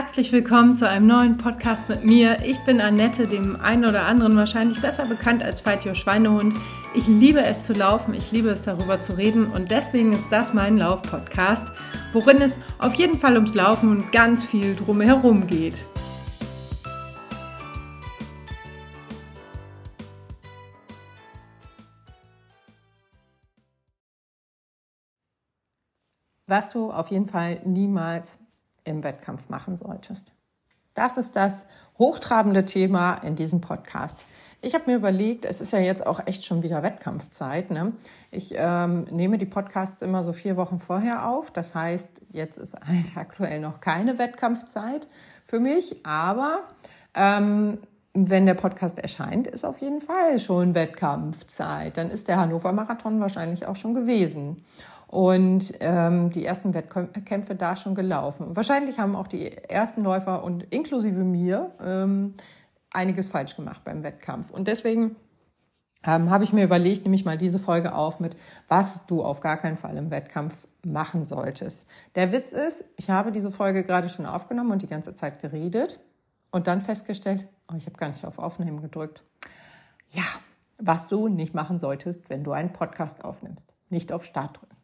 Herzlich willkommen zu einem neuen Podcast mit mir. Ich bin Annette, dem einen oder anderen wahrscheinlich besser bekannt als Fight Schweinehund. Ich liebe es zu laufen, ich liebe es darüber zu reden und deswegen ist das mein Lauf-Podcast, worin es auf jeden Fall ums Laufen und ganz viel drumherum geht. Was du auf jeden Fall niemals im Wettkampf machen solltest. Das ist das hochtrabende Thema in diesem Podcast. Ich habe mir überlegt, es ist ja jetzt auch echt schon wieder Wettkampfzeit. Ne? Ich ähm, nehme die Podcasts immer so vier Wochen vorher auf. Das heißt, jetzt ist halt aktuell noch keine Wettkampfzeit für mich. Aber ähm, wenn der Podcast erscheint, ist auf jeden Fall schon Wettkampfzeit. Dann ist der Hannover Marathon wahrscheinlich auch schon gewesen und ähm, die ersten Wettkämpfe da schon gelaufen. wahrscheinlich haben auch die ersten Läufer und inklusive mir ähm, einiges falsch gemacht beim Wettkampf. Und deswegen ähm, habe ich mir überlegt, nehme ich mal diese Folge auf mit, was du auf gar keinen Fall im Wettkampf machen solltest. Der Witz ist, ich habe diese Folge gerade schon aufgenommen und die ganze Zeit geredet und dann festgestellt, oh, ich habe gar nicht auf Aufnehmen gedrückt. Ja, was du nicht machen solltest, wenn du einen Podcast aufnimmst. Nicht auf Start drücken.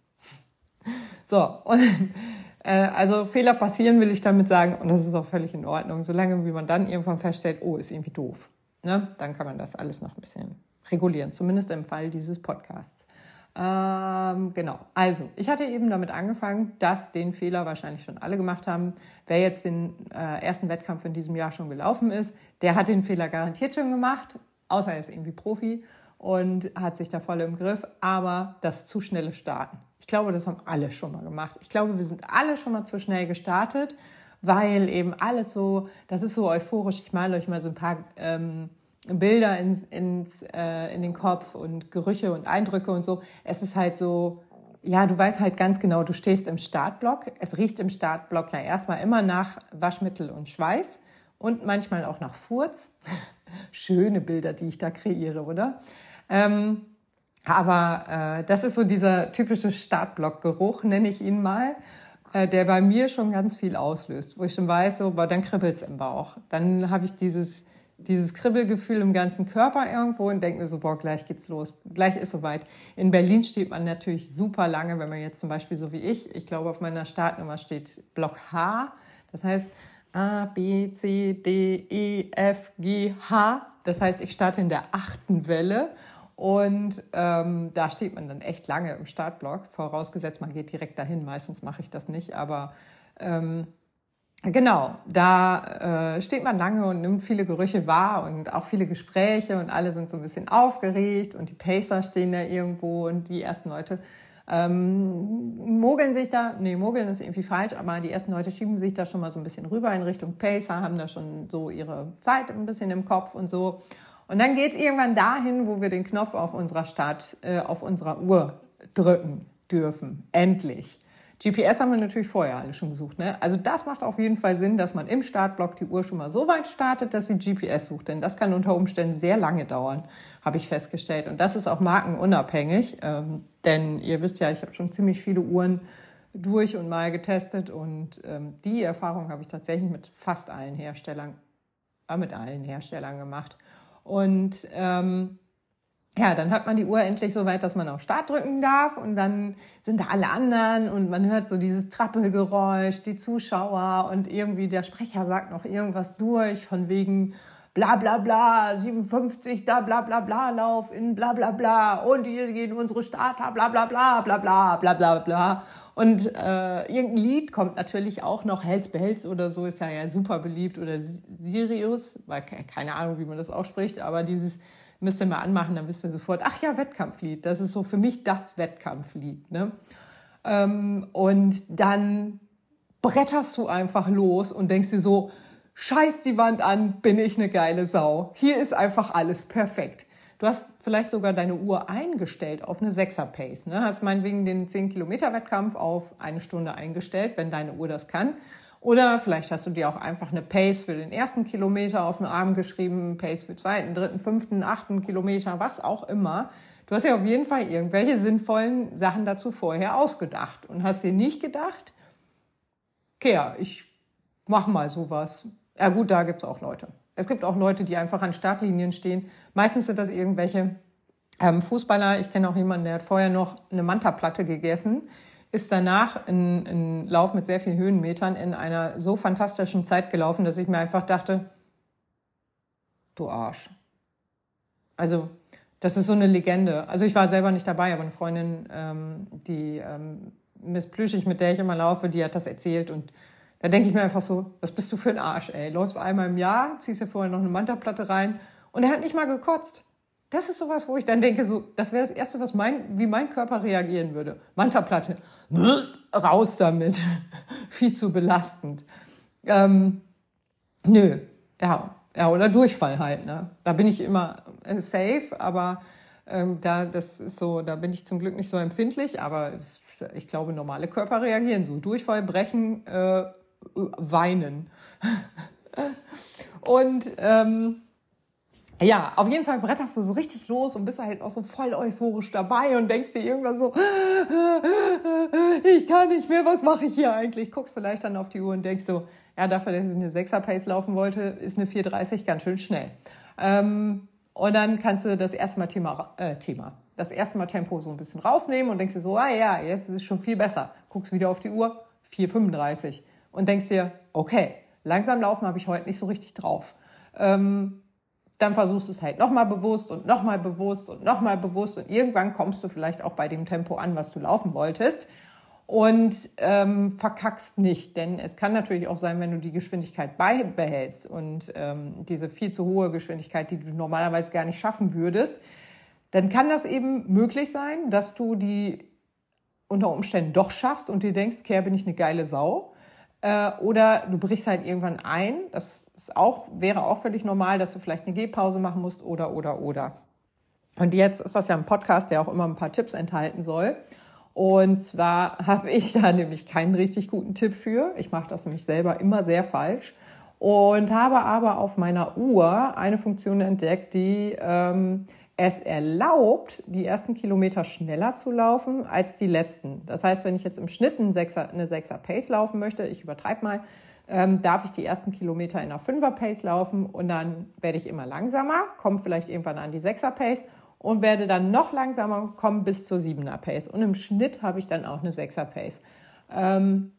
So, und äh, also Fehler passieren, will ich damit sagen, und das ist auch völlig in Ordnung, solange wie man dann irgendwann feststellt, oh, ist irgendwie doof. Ne? Dann kann man das alles noch ein bisschen regulieren, zumindest im Fall dieses Podcasts. Ähm, genau, also ich hatte eben damit angefangen, dass den Fehler wahrscheinlich schon alle gemacht haben. Wer jetzt den äh, ersten Wettkampf in diesem Jahr schon gelaufen ist, der hat den Fehler garantiert schon gemacht, außer er ist irgendwie Profi und hat sich da voll im Griff. Aber das zu schnelle Starten. Ich glaube, das haben alle schon mal gemacht. Ich glaube, wir sind alle schon mal zu schnell gestartet, weil eben alles so, das ist so euphorisch. Ich male euch mal so ein paar ähm, Bilder ins, ins, äh, in den Kopf und Gerüche und Eindrücke und so. Es ist halt so, ja, du weißt halt ganz genau, du stehst im Startblock. Es riecht im Startblock ja erstmal immer nach Waschmittel und Schweiß und manchmal auch nach Furz. Schöne Bilder, die ich da kreiere, oder? Ähm, aber äh, das ist so dieser typische Startblockgeruch, nenne ich ihn mal, äh, der bei mir schon ganz viel auslöst, wo ich schon weiß, so, boah, dann kribbelt's im Bauch. Dann habe ich dieses, dieses Kribbelgefühl im ganzen Körper irgendwo und denke mir so, boah, gleich geht's los, gleich ist soweit. In Berlin steht man natürlich super lange, wenn man jetzt zum Beispiel so wie ich, ich glaube auf meiner Startnummer steht Block H, das heißt A, B, C, D, E, F, G, H. Das heißt, ich starte in der achten Welle und ähm, da steht man dann echt lange im Startblock, vorausgesetzt, man geht direkt dahin. Meistens mache ich das nicht, aber ähm, genau, da äh, steht man lange und nimmt viele Gerüche wahr und auch viele Gespräche und alle sind so ein bisschen aufgeregt und die Pacer stehen da irgendwo und die ersten Leute ähm, mogeln sich da, nee, mogeln ist irgendwie falsch, aber die ersten Leute schieben sich da schon mal so ein bisschen rüber in Richtung Pacer, haben da schon so ihre Zeit ein bisschen im Kopf und so. Und dann geht es irgendwann dahin, wo wir den Knopf auf unserer Start, äh, auf unserer Uhr drücken dürfen. Endlich. GPS haben wir natürlich vorher alle schon gesucht. Ne? Also das macht auf jeden Fall Sinn, dass man im Startblock die Uhr schon mal so weit startet, dass sie GPS sucht. Denn das kann unter Umständen sehr lange dauern, habe ich festgestellt. Und das ist auch markenunabhängig. Ähm, denn ihr wisst ja, ich habe schon ziemlich viele Uhren durch und mal getestet. Und ähm, die Erfahrung habe ich tatsächlich mit fast allen Herstellern, äh, mit allen Herstellern gemacht. Und ähm, ja, dann hat man die Uhr endlich so weit, dass man auf Start drücken darf. Und dann sind da alle anderen und man hört so dieses Trappelgeräusch, die Zuschauer und irgendwie der Sprecher sagt noch irgendwas durch von wegen bla bla bla, 57, da bla bla bla Lauf in bla bla bla und hier gehen unsere Starter, bla bla bla bla bla bla bla bla. Und äh, irgendein Lied kommt natürlich auch noch, Hells Bells oder so ist ja, ja super beliebt oder Sirius, weil keine Ahnung, wie man das ausspricht, aber dieses müsst ihr mal anmachen, dann wisst ihr sofort, ach ja, Wettkampflied, das ist so für mich das Wettkampflied. Ne? Ähm, und dann bretterst du einfach los und denkst dir so, scheiß die Wand an, bin ich eine geile Sau. Hier ist einfach alles perfekt. Du hast vielleicht sogar deine Uhr eingestellt auf eine 6er Pace. Ne? Hast meinetwegen den 10 Kilometer Wettkampf auf eine Stunde eingestellt, wenn deine Uhr das kann. Oder vielleicht hast du dir auch einfach eine Pace für den ersten Kilometer auf den Arm geschrieben, Pace für zweiten, dritten, fünften, achten Kilometer, was auch immer. Du hast ja auf jeden Fall irgendwelche sinnvollen Sachen dazu vorher ausgedacht und hast dir nicht gedacht, Kea, ich mach mal sowas. Ja gut, da gibt's auch Leute. Es gibt auch Leute, die einfach an Startlinien stehen. Meistens sind das irgendwelche ähm, Fußballer. Ich kenne auch jemanden, der hat vorher noch eine Manta-Platte gegessen, ist danach einen Lauf mit sehr vielen Höhenmetern in einer so fantastischen Zeit gelaufen, dass ich mir einfach dachte, du Arsch. Also das ist so eine Legende. Also ich war selber nicht dabei, aber eine Freundin, ähm, die ähm, Miss Plüschig, mit der ich immer laufe, die hat das erzählt und da denke ich mir einfach so, was bist du für ein Arsch, ey? Läufst einmal im Jahr, ziehst dir vorher noch eine Mantaplatte rein und er hat nicht mal gekotzt. Das ist sowas, wo ich dann denke, so, das wäre das Erste, was mein, wie mein Körper reagieren würde. Mantaplatte, raus damit. Viel zu belastend. Ähm, nö, ja, ja, oder Durchfall halt, ne? Da bin ich immer äh, safe, aber ähm, da, das ist so, da bin ich zum Glück nicht so empfindlich, aber es, ich glaube, normale Körper reagieren so. Durchfall, brechen, äh, weinen. und ähm, ja, auf jeden Fall bretterst du so richtig los und bist halt auch so voll euphorisch dabei und denkst dir irgendwann so, ich kann nicht mehr, was mache ich hier eigentlich? Guckst vielleicht dann auf die Uhr und denkst so, ja, dafür, dass ich eine 6er Pace laufen wollte, ist eine 4,30 ganz schön schnell. Ähm, und dann kannst du das erste Mal Thema, äh, Thema, das erste Mal Tempo so ein bisschen rausnehmen und denkst dir so, ah ja, jetzt ist es schon viel besser. Guckst wieder auf die Uhr, 4,35 und denkst dir, okay, langsam laufen habe ich heute nicht so richtig drauf. Ähm, dann versuchst du es halt nochmal bewusst und nochmal bewusst und nochmal bewusst und irgendwann kommst du vielleicht auch bei dem Tempo an, was du laufen wolltest und ähm, verkackst nicht, denn es kann natürlich auch sein, wenn du die Geschwindigkeit beibehältst und ähm, diese viel zu hohe Geschwindigkeit, die du normalerweise gar nicht schaffen würdest, dann kann das eben möglich sein, dass du die unter Umständen doch schaffst und dir denkst, Kerr, bin ich eine geile Sau. Äh, oder du brichst halt irgendwann ein. Das ist auch, wäre auch völlig normal, dass du vielleicht eine Gehpause machen musst oder, oder, oder. Und jetzt ist das ja ein Podcast, der auch immer ein paar Tipps enthalten soll. Und zwar habe ich da nämlich keinen richtig guten Tipp für. Ich mache das nämlich selber immer sehr falsch. Und habe aber auf meiner Uhr eine Funktion entdeckt, die ähm, es erlaubt, die ersten Kilometer schneller zu laufen als die letzten. Das heißt, wenn ich jetzt im Schnitt eine Sechser, eine Sechser Pace laufen möchte, ich übertreibe mal, ähm, darf ich die ersten Kilometer in einer Fünfer Pace laufen und dann werde ich immer langsamer, komme vielleicht irgendwann an die Sechser Pace und werde dann noch langsamer kommen bis zur Siebener Pace. Und im Schnitt habe ich dann auch eine Sechser Pace. Ähm,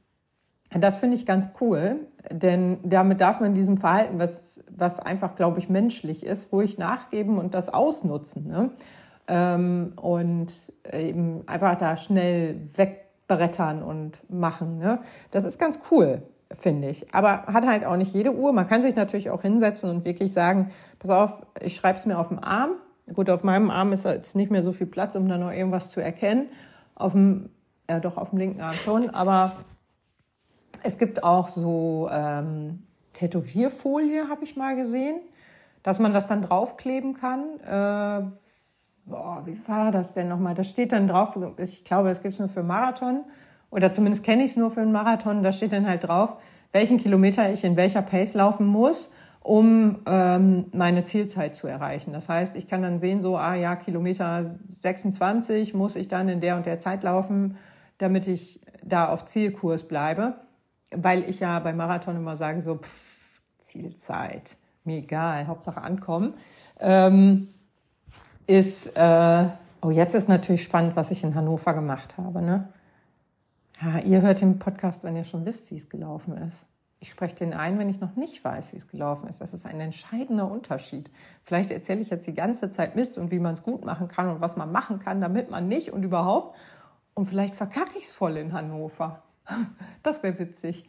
das finde ich ganz cool, denn damit darf man diesem Verhalten, was, was einfach, glaube ich, menschlich ist, ruhig nachgeben und das ausnutzen. Ne? Ähm, und eben einfach da schnell wegbrettern und machen. Ne? Das ist ganz cool, finde ich. Aber hat halt auch nicht jede Uhr. Man kann sich natürlich auch hinsetzen und wirklich sagen, pass auf, ich schreibe es mir auf dem Arm. Gut, auf meinem Arm ist jetzt nicht mehr so viel Platz, um da noch irgendwas zu erkennen. Auf dem, ja doch, auf dem linken Arm schon, aber es gibt auch so ähm, Tätowierfolie, habe ich mal gesehen, dass man das dann draufkleben kann. Äh, boah, wie war das denn nochmal? Das steht dann drauf, ich glaube, das gibt es nur für Marathon oder zumindest kenne ich es nur für einen Marathon. Da steht dann halt drauf, welchen Kilometer ich in welcher Pace laufen muss, um ähm, meine Zielzeit zu erreichen. Das heißt, ich kann dann sehen, so, ah ja, Kilometer 26 muss ich dann in der und der Zeit laufen, damit ich da auf Zielkurs bleibe weil ich ja beim Marathon immer sage, so pff, Zielzeit, mir egal, Hauptsache ankommen, ähm, ist, äh, oh, jetzt ist natürlich spannend, was ich in Hannover gemacht habe. Ne? Ja, ihr hört den Podcast, wenn ihr schon wisst, wie es gelaufen ist. Ich spreche den ein, wenn ich noch nicht weiß, wie es gelaufen ist. Das ist ein entscheidender Unterschied. Vielleicht erzähle ich jetzt die ganze Zeit Mist und wie man es gut machen kann und was man machen kann, damit man nicht und überhaupt. Und vielleicht verkacke ich es voll in Hannover. Das wäre witzig.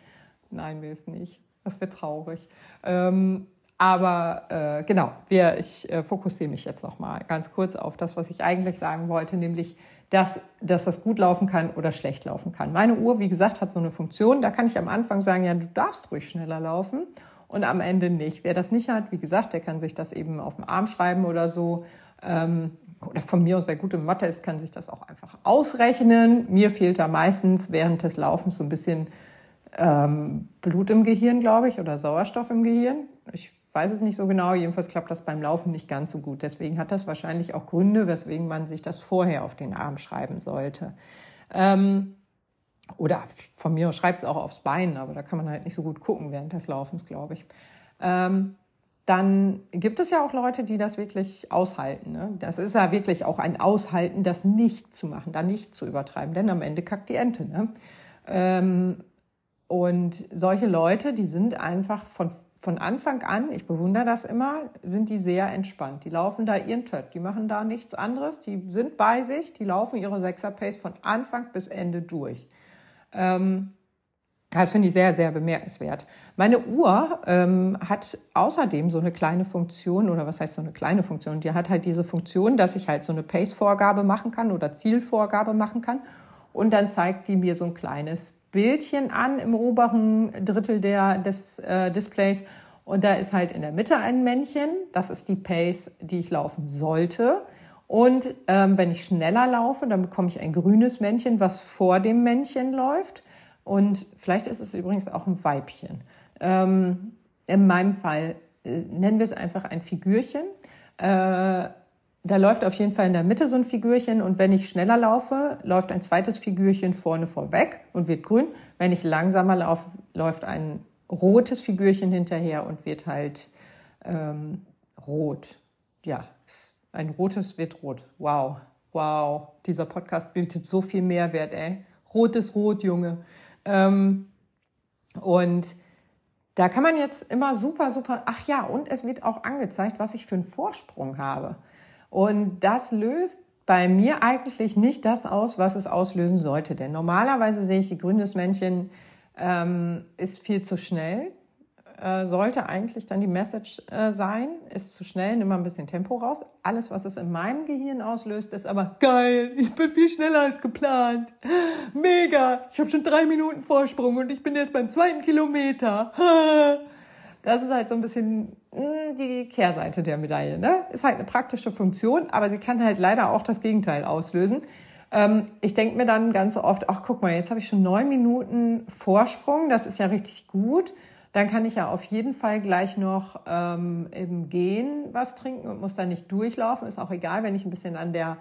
Nein, wäre es nicht. Das wäre traurig. Ähm, aber äh, genau, wir, ich äh, fokussiere mich jetzt noch mal ganz kurz auf das, was ich eigentlich sagen wollte, nämlich, dass, dass das gut laufen kann oder schlecht laufen kann. Meine Uhr, wie gesagt, hat so eine Funktion. Da kann ich am Anfang sagen, ja, du darfst ruhig schneller laufen und am Ende nicht. Wer das nicht hat, wie gesagt, der kann sich das eben auf dem Arm schreiben oder so. Ähm, oder von mir aus, wer gut im Mathe ist, kann sich das auch einfach ausrechnen. Mir fehlt da meistens während des Laufens so ein bisschen ähm, Blut im Gehirn, glaube ich, oder Sauerstoff im Gehirn. Ich weiß es nicht so genau. Jedenfalls klappt das beim Laufen nicht ganz so gut. Deswegen hat das wahrscheinlich auch Gründe, weswegen man sich das vorher auf den Arm schreiben sollte. Ähm, Oder von mir schreibt es auch aufs Bein, aber da kann man halt nicht so gut gucken während des Laufens, glaube ich. Ähm, dann gibt es ja auch Leute, die das wirklich aushalten. Ne? Das ist ja wirklich auch ein Aushalten, das nicht zu machen, da nicht zu übertreiben, denn am Ende kackt die Ente. Ne? Ähm, und solche Leute, die sind einfach von, von Anfang an, ich bewundere das immer, sind die sehr entspannt. Die laufen da ihren Tött, die machen da nichts anderes, die sind bei sich, die laufen ihre Sechser-Pace von Anfang bis Ende durch. Ähm, das finde ich sehr, sehr bemerkenswert. Meine Uhr ähm, hat außerdem so eine kleine Funktion, oder was heißt so eine kleine Funktion? Die hat halt diese Funktion, dass ich halt so eine Pace-Vorgabe machen kann oder Zielvorgabe machen kann. Und dann zeigt die mir so ein kleines Bildchen an im oberen Drittel der, des äh, Displays. Und da ist halt in der Mitte ein Männchen. Das ist die Pace, die ich laufen sollte. Und ähm, wenn ich schneller laufe, dann bekomme ich ein grünes Männchen, was vor dem Männchen läuft. Und vielleicht ist es übrigens auch ein Weibchen. Ähm, in meinem Fall äh, nennen wir es einfach ein Figürchen. Äh, da läuft auf jeden Fall in der Mitte so ein Figürchen und wenn ich schneller laufe, läuft ein zweites Figürchen vorne vorweg und wird grün. Wenn ich langsamer laufe, läuft ein rotes Figürchen hinterher und wird halt ähm, rot. Ja, ein rotes wird rot. Wow, wow, dieser Podcast bietet so viel Mehrwert, ey. Rot ist rot, Junge. Ähm, und da kann man jetzt immer super, super, ach ja, und es wird auch angezeigt, was ich für einen Vorsprung habe. Und das löst bei mir eigentlich nicht das aus, was es auslösen sollte. Denn normalerweise sehe ich, grünes Männchen ähm, ist viel zu schnell äh, sollte eigentlich dann die Message äh, sein, ist zu schnell, nimm mal ein bisschen Tempo raus. Alles, was es in meinem Gehirn auslöst, ist aber geil, ich bin viel schneller als geplant. Mega, ich habe schon drei Minuten Vorsprung und ich bin jetzt beim zweiten Kilometer. Das ist halt so ein bisschen hm, die Kehrseite der Medaille. Ne? Ist halt eine praktische Funktion, aber sie kann halt leider auch das Gegenteil auslösen. Ähm, ich denke mir dann ganz oft, ach guck mal, jetzt habe ich schon neun Minuten Vorsprung, das ist ja richtig gut. Dann kann ich ja auf jeden Fall gleich noch ähm, im Gehen was trinken und muss dann nicht durchlaufen. Ist auch egal, wenn ich ein bisschen an der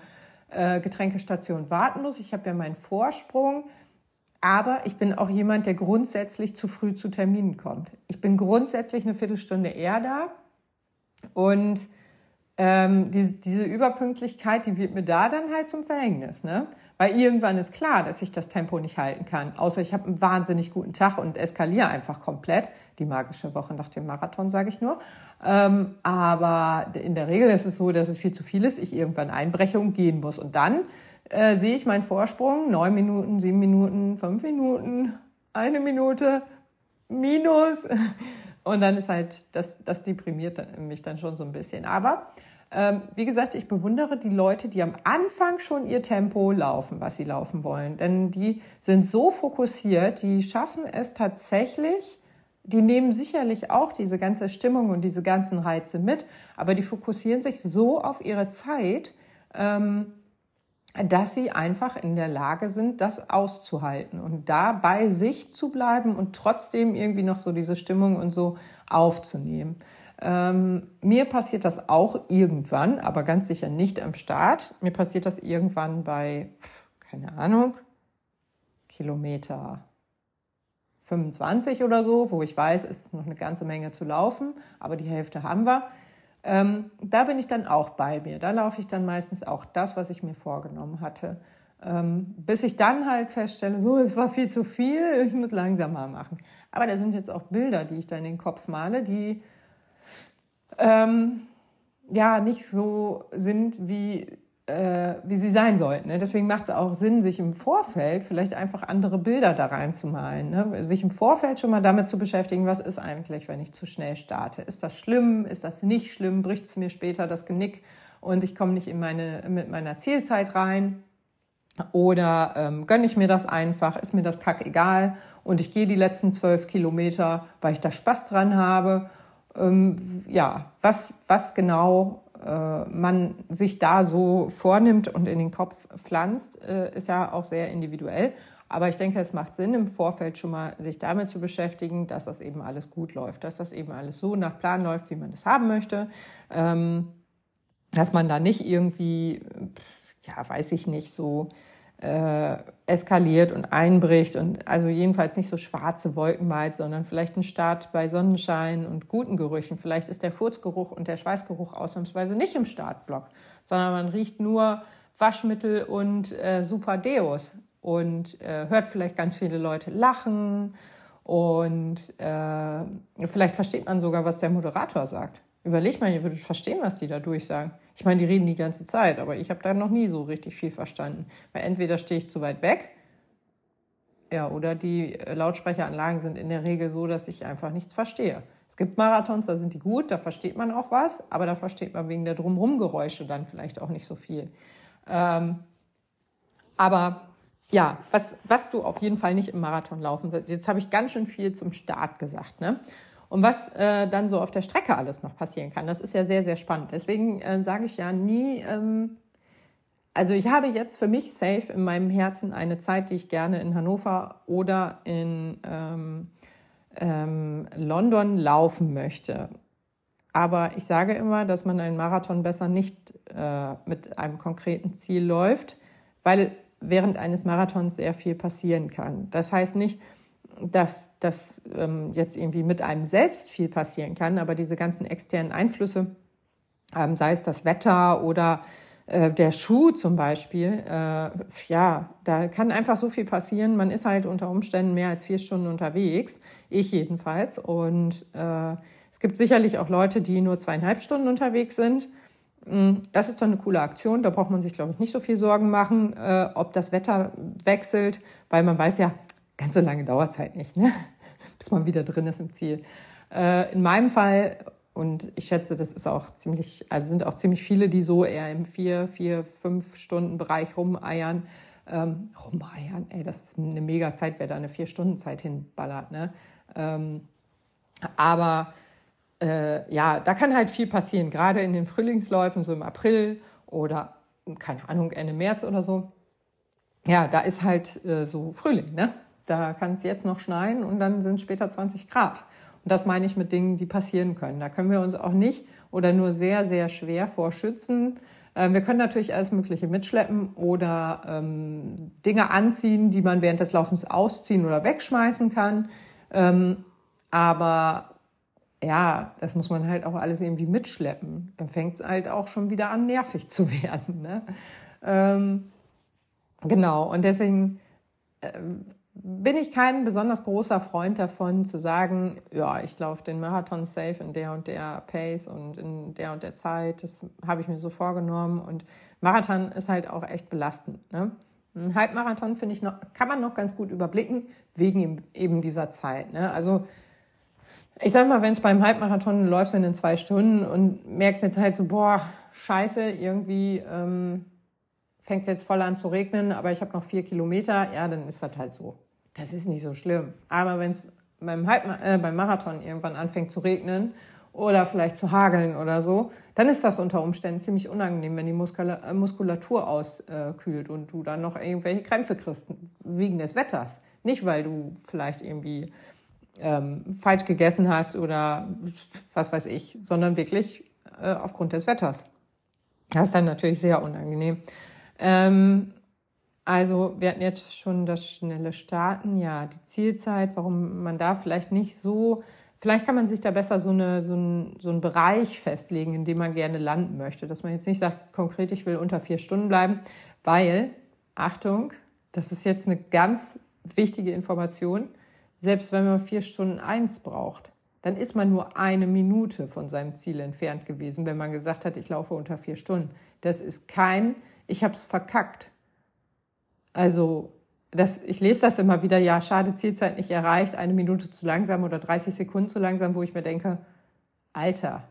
äh, Getränkestation warten muss. Ich habe ja meinen Vorsprung. Aber ich bin auch jemand, der grundsätzlich zu früh zu Terminen kommt. Ich bin grundsätzlich eine Viertelstunde eher da. Und ähm, die, diese Überpünktlichkeit, die wird mir da dann halt zum Verhängnis. Ne? Weil irgendwann ist klar, dass ich das Tempo nicht halten kann. Außer ich habe einen wahnsinnig guten Tag und eskaliere einfach komplett. Die magische Woche nach dem Marathon, sage ich nur. Ähm, aber in der Regel ist es so, dass es viel zu viel ist, ich irgendwann einbreche und gehen muss. Und dann äh, sehe ich meinen Vorsprung, neun Minuten, sieben Minuten, fünf Minuten, eine Minute, minus. Und dann ist halt, das, das deprimiert mich dann schon so ein bisschen. Aber ähm, wie gesagt, ich bewundere die Leute, die am Anfang schon ihr Tempo laufen, was sie laufen wollen. Denn die sind so fokussiert, die schaffen es tatsächlich, die nehmen sicherlich auch diese ganze Stimmung und diese ganzen Reize mit, aber die fokussieren sich so auf ihre Zeit, ähm, dass sie einfach in der Lage sind, das auszuhalten und da bei sich zu bleiben und trotzdem irgendwie noch so diese Stimmung und so aufzunehmen. Ähm, mir passiert das auch irgendwann, aber ganz sicher nicht am Start. Mir passiert das irgendwann bei, keine Ahnung, Kilometer 25 oder so, wo ich weiß, es ist noch eine ganze Menge zu laufen, aber die Hälfte haben wir. Ähm, da bin ich dann auch bei mir. Da laufe ich dann meistens auch das, was ich mir vorgenommen hatte. Ähm, bis ich dann halt feststelle, so, es war viel zu viel, ich muss langsamer machen. Aber da sind jetzt auch Bilder, die ich da in den Kopf male, die ähm, ja nicht so sind, wie, äh, wie sie sein sollten. Ne? Deswegen macht es auch Sinn, sich im Vorfeld vielleicht einfach andere Bilder da reinzumalen. Ne? Sich im Vorfeld schon mal damit zu beschäftigen, was ist eigentlich, wenn ich zu schnell starte. Ist das schlimm? Ist das nicht schlimm? Bricht es mir später das Genick und ich komme nicht in meine, mit meiner Zielzeit rein? Oder ähm, gönne ich mir das einfach, ist mir das kack egal und ich gehe die letzten zwölf Kilometer, weil ich da Spaß dran habe ähm, ja, was, was genau äh, man sich da so vornimmt und in den Kopf pflanzt, äh, ist ja auch sehr individuell. Aber ich denke, es macht Sinn, im Vorfeld schon mal sich damit zu beschäftigen, dass das eben alles gut läuft, dass das eben alles so nach Plan läuft, wie man das haben möchte. Ähm, dass man da nicht irgendwie, ja, weiß ich nicht, so äh, eskaliert und einbricht und also jedenfalls nicht so schwarze Wolken malt, sondern vielleicht ein Start bei Sonnenschein und guten Gerüchen. Vielleicht ist der Furzgeruch und der Schweißgeruch ausnahmsweise nicht im Startblock, sondern man riecht nur Waschmittel und äh, super Deos und äh, hört vielleicht ganz viele Leute lachen und äh, vielleicht versteht man sogar, was der Moderator sagt. Überleg mal, ihr würdet verstehen, was die da durchsagen. Ich meine, die reden die ganze Zeit, aber ich habe da noch nie so richtig viel verstanden. Weil entweder stehe ich zu weit weg, ja, oder die Lautsprecheranlagen sind in der Regel so, dass ich einfach nichts verstehe. Es gibt Marathons, da sind die gut, da versteht man auch was, aber da versteht man wegen der Drumherum-Geräusche dann vielleicht auch nicht so viel. Ähm, aber ja, was, was du auf jeden Fall nicht im Marathon laufen sollst. Jetzt habe ich ganz schön viel zum Start gesagt, ne? Und was äh, dann so auf der Strecke alles noch passieren kann, das ist ja sehr, sehr spannend. Deswegen äh, sage ich ja nie, ähm, also ich habe jetzt für mich safe in meinem Herzen eine Zeit, die ich gerne in Hannover oder in ähm, ähm, London laufen möchte. Aber ich sage immer, dass man einen Marathon besser nicht äh, mit einem konkreten Ziel läuft, weil während eines Marathons sehr viel passieren kann. Das heißt nicht, dass das ähm, jetzt irgendwie mit einem selbst viel passieren kann, aber diese ganzen externen Einflüsse, ähm, sei es das Wetter oder äh, der Schuh zum Beispiel, äh, ja, da kann einfach so viel passieren. Man ist halt unter Umständen mehr als vier Stunden unterwegs, ich jedenfalls. Und äh, es gibt sicherlich auch Leute, die nur zweieinhalb Stunden unterwegs sind. Mm, das ist dann eine coole Aktion. Da braucht man sich, glaube ich, nicht so viel Sorgen machen, äh, ob das Wetter wechselt, weil man weiß ja, ganz so lange dauert es halt nicht, ne? bis man wieder drin ist im Ziel. Äh, in meinem Fall, und ich schätze, das ist auch ziemlich, also sind auch ziemlich viele, die so eher im vier, vier, fünf Stunden Bereich rumeiern. Ähm, rumeiern, ey, das ist eine mega Zeit, wer da eine vier Stunden Zeit hinballert, ne? Ähm, aber äh, ja, da kann halt viel passieren, gerade in den Frühlingsläufen, so im April oder, keine Ahnung, Ende März oder so. Ja, da ist halt äh, so Frühling, ne? Da kann es jetzt noch schneien und dann sind später 20 Grad. Und das meine ich mit Dingen, die passieren können. Da können wir uns auch nicht oder nur sehr, sehr schwer vorschützen. Ähm, wir können natürlich alles Mögliche mitschleppen oder ähm, Dinge anziehen, die man während des Laufens ausziehen oder wegschmeißen kann. Ähm, aber ja, das muss man halt auch alles irgendwie mitschleppen. Dann fängt es halt auch schon wieder an, nervig zu werden. Ne? Ähm, genau, und deswegen äh, bin ich kein besonders großer Freund davon zu sagen, ja, ich laufe den Marathon safe in der und der Pace und in der und der Zeit. Das habe ich mir so vorgenommen. Und Marathon ist halt auch echt belastend. Ne? Ein Halbmarathon, finde ich, noch, kann man noch ganz gut überblicken, wegen eben dieser Zeit. Ne? Also ich sag mal, wenn es beim Halbmarathon läuft in zwei Stunden und merkst jetzt halt so, boah, scheiße, irgendwie ähm, fängt jetzt voll an zu regnen, aber ich habe noch vier Kilometer, ja, dann ist das halt so. Das ist nicht so schlimm. Aber wenn es beim, äh, beim Marathon irgendwann anfängt zu regnen oder vielleicht zu hageln oder so, dann ist das unter Umständen ziemlich unangenehm, wenn die äh, Muskulatur auskühlt und du dann noch irgendwelche Krämpfe kriegst wegen des Wetters. Nicht, weil du vielleicht irgendwie ähm, falsch gegessen hast oder was weiß ich, sondern wirklich äh, aufgrund des Wetters. Das ist dann natürlich sehr unangenehm. Ähm, also wir hatten jetzt schon das schnelle Starten, ja, die Zielzeit, warum man da vielleicht nicht so, vielleicht kann man sich da besser so, eine, so, ein, so einen Bereich festlegen, in dem man gerne landen möchte, dass man jetzt nicht sagt, konkret, ich will unter vier Stunden bleiben, weil, Achtung, das ist jetzt eine ganz wichtige Information, selbst wenn man vier Stunden eins braucht, dann ist man nur eine Minute von seinem Ziel entfernt gewesen, wenn man gesagt hat, ich laufe unter vier Stunden. Das ist kein, ich habe es verkackt. Also das, ich lese das immer wieder, ja, schade, Zielzeit nicht erreicht, eine Minute zu langsam oder 30 Sekunden zu langsam, wo ich mir denke, Alter,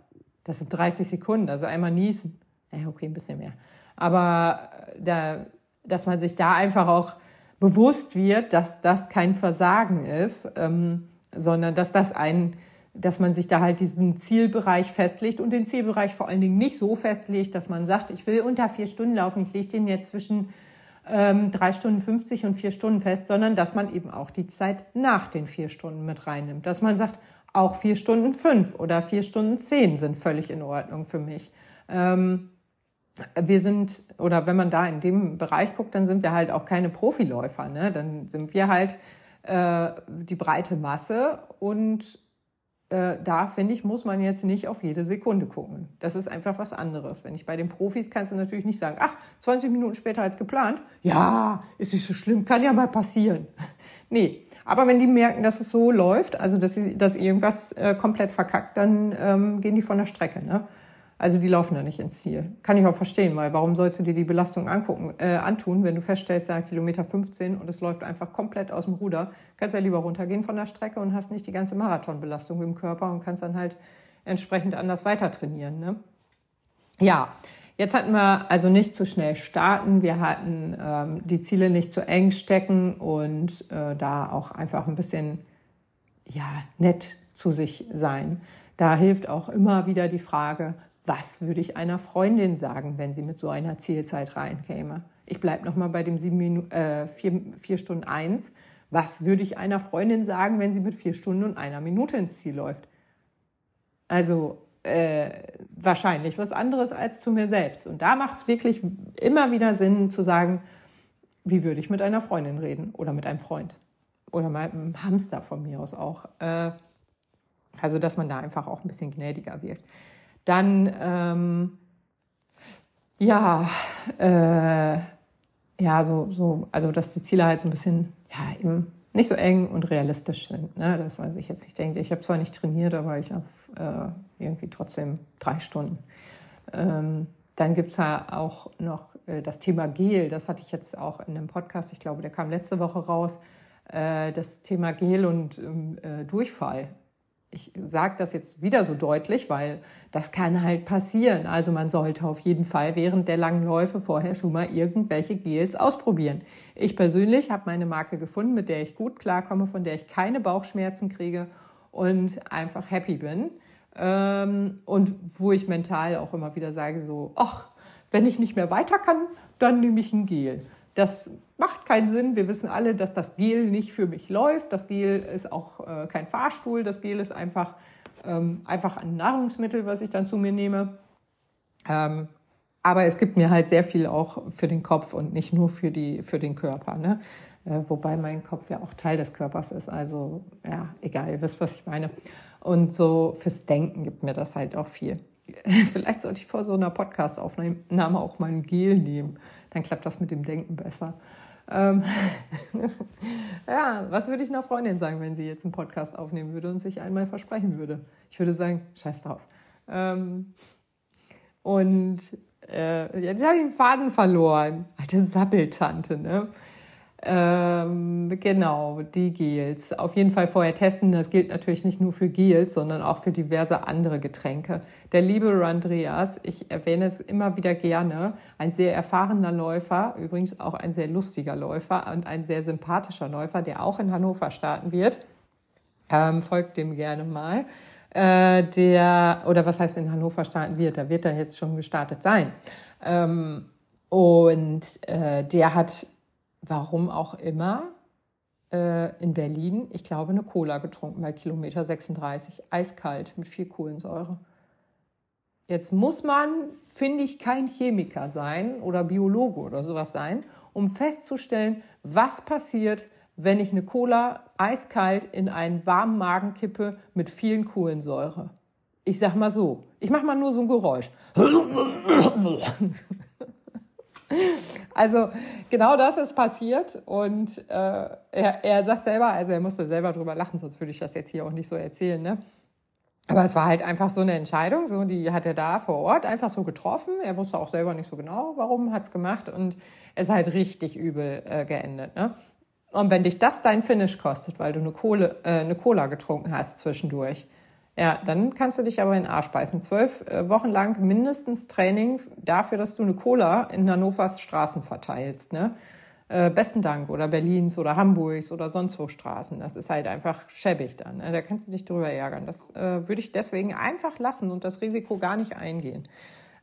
das sind 30 Sekunden, also einmal niesen. Ja, okay, ein bisschen mehr. Aber da, dass man sich da einfach auch bewusst wird, dass das kein Versagen ist, ähm, sondern dass das ein, dass man sich da halt diesen Zielbereich festlegt und den Zielbereich vor allen Dingen nicht so festlegt, dass man sagt, ich will unter vier Stunden laufen, ich lege den jetzt zwischen ähm, drei Stunden 50 und vier Stunden fest, sondern dass man eben auch die Zeit nach den vier Stunden mit reinnimmt. Dass man sagt, auch vier Stunden fünf oder vier Stunden zehn sind völlig in Ordnung für mich. Ähm, wir sind, oder wenn man da in dem Bereich guckt, dann sind wir halt auch keine Profiläufer. Ne? Dann sind wir halt äh, die breite Masse und äh, da finde ich, muss man jetzt nicht auf jede Sekunde gucken. Das ist einfach was anderes. Wenn ich bei den Profis kannst du natürlich nicht sagen, ach, 20 Minuten später als geplant. Ja, ist nicht so schlimm, kann ja mal passieren. nee. Aber wenn die merken, dass es so läuft, also dass, sie, dass irgendwas äh, komplett verkackt, dann ähm, gehen die von der Strecke. Ne? Also die laufen da nicht ins Ziel. Kann ich auch verstehen, weil warum sollst du dir die Belastung angucken, äh, antun, wenn du feststellst, ja, Kilometer 15 und es läuft einfach komplett aus dem Ruder. Kannst ja lieber runtergehen von der Strecke und hast nicht die ganze Marathonbelastung im Körper und kannst dann halt entsprechend anders weiter trainieren. Ne? Ja, jetzt hatten wir also nicht zu schnell starten. Wir hatten ähm, die Ziele nicht zu eng stecken und äh, da auch einfach ein bisschen ja, nett zu sich sein. Da hilft auch immer wieder die Frage, was würde ich einer Freundin sagen, wenn sie mit so einer Zielzeit reinkäme? Ich bleibe nochmal bei dem sieben Minu äh, vier, vier Stunden eins. Was würde ich einer Freundin sagen, wenn sie mit vier Stunden und einer Minute ins Ziel läuft? Also äh, wahrscheinlich was anderes als zu mir selbst. Und da macht es wirklich immer wieder Sinn zu sagen, wie würde ich mit einer Freundin reden oder mit einem Freund oder mit einem Hamster von mir aus auch. Äh, also dass man da einfach auch ein bisschen gnädiger wirkt. Dann, ähm, ja, äh, ja, so, so, also dass die Ziele halt so ein bisschen, ja, eben nicht so eng und realistisch sind. Ne? Das weiß ich jetzt nicht. Ich denke, ich habe zwar nicht trainiert, aber ich habe äh, irgendwie trotzdem drei Stunden. Ähm, dann gibt's ja auch noch äh, das Thema Gel. Das hatte ich jetzt auch in einem Podcast, ich glaube, der kam letzte Woche raus. Äh, das Thema Gel und ähm, äh, Durchfall ich sage das jetzt wieder so deutlich, weil das kann halt passieren. Also man sollte auf jeden Fall während der langen Läufe vorher schon mal irgendwelche Gels ausprobieren. Ich persönlich habe meine Marke gefunden, mit der ich gut klarkomme, von der ich keine Bauchschmerzen kriege und einfach happy bin. Ähm, und wo ich mental auch immer wieder sage, so, ach, wenn ich nicht mehr weiter kann, dann nehme ich ein Gel. Das macht keinen Sinn. Wir wissen alle, dass das Gel nicht für mich läuft. Das Gel ist auch äh, kein Fahrstuhl. Das Gel ist einfach, ähm, einfach ein Nahrungsmittel, was ich dann zu mir nehme. Ähm, aber es gibt mir halt sehr viel auch für den Kopf und nicht nur für, die, für den Körper. Ne? Äh, wobei mein Kopf ja auch Teil des Körpers ist. Also ja, egal, ihr wisst, was ich meine. Und so fürs Denken gibt mir das halt auch viel. Vielleicht sollte ich vor so einer Podcast-Aufnahme auch mal ein Gel nehmen dann klappt das mit dem Denken besser. Ähm ja, was würde ich einer Freundin sagen, wenn sie jetzt einen Podcast aufnehmen würde und sich einmal versprechen würde? Ich würde sagen, scheiß drauf. Ähm und äh, jetzt habe ich den Faden verloren. Alte Sappeltante, ne? Ähm, genau, die Gels. Auf jeden Fall vorher testen. Das gilt natürlich nicht nur für Gels, sondern auch für diverse andere Getränke. Der liebe Andreas, ich erwähne es immer wieder gerne, ein sehr erfahrener Läufer, übrigens auch ein sehr lustiger Läufer und ein sehr sympathischer Läufer, der auch in Hannover starten wird. Ähm, folgt dem gerne mal. Äh, der, oder was heißt in Hannover starten wird? Da wird er jetzt schon gestartet sein. Ähm, und äh, der hat warum auch immer, äh, in Berlin, ich glaube, eine Cola getrunken bei Kilometer 36, eiskalt mit viel Kohlensäure. Jetzt muss man, finde ich, kein Chemiker sein oder Biologe oder sowas sein, um festzustellen, was passiert, wenn ich eine Cola eiskalt in einen warmen Magen kippe mit vielen Kohlensäure. Ich sag mal so, ich mache mal nur so ein Geräusch. Also genau das ist passiert und äh, er, er sagt selber, also er musste selber drüber lachen, sonst würde ich das jetzt hier auch nicht so erzählen. Ne? Aber es war halt einfach so eine Entscheidung, so die hat er da vor Ort einfach so getroffen. Er wusste auch selber nicht so genau, warum hat es gemacht und es halt richtig übel äh, geendet. Ne? Und wenn dich das dein Finish kostet, weil du eine, Kohle, äh, eine Cola getrunken hast zwischendurch, ja, dann kannst du dich aber in den Arsch beißen. Zwölf äh, Wochen lang mindestens Training dafür, dass du eine Cola in Hannovers Straßen verteilst. Ne? Äh, besten Dank. Oder Berlins oder Hamburgs oder sonst wo Straßen. Das ist halt einfach schäbig dann. Ne? Da kannst du dich drüber ärgern. Das äh, würde ich deswegen einfach lassen und das Risiko gar nicht eingehen.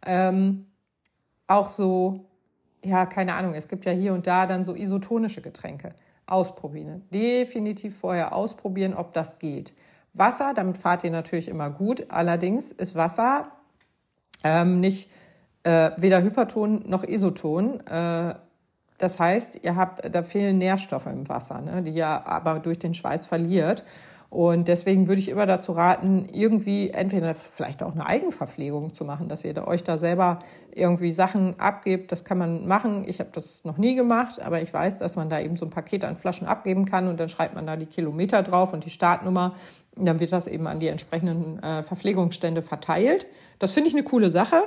Ähm, auch so, ja, keine Ahnung, es gibt ja hier und da dann so isotonische Getränke. Ausprobieren. Definitiv vorher ausprobieren, ob das geht. Wasser, damit fahrt ihr natürlich immer gut. Allerdings ist Wasser ähm, nicht äh, weder Hyperton noch Isoton. Äh, das heißt, ihr habt, da fehlen Nährstoffe im Wasser, ne, die ihr aber durch den Schweiß verliert. Und deswegen würde ich immer dazu raten, irgendwie entweder vielleicht auch eine Eigenverpflegung zu machen, dass ihr euch da selber irgendwie Sachen abgebt. Das kann man machen. Ich habe das noch nie gemacht, aber ich weiß, dass man da eben so ein Paket an Flaschen abgeben kann und dann schreibt man da die Kilometer drauf und die Startnummer. Und dann wird das eben an die entsprechenden äh, Verpflegungsstände verteilt. Das finde ich eine coole Sache.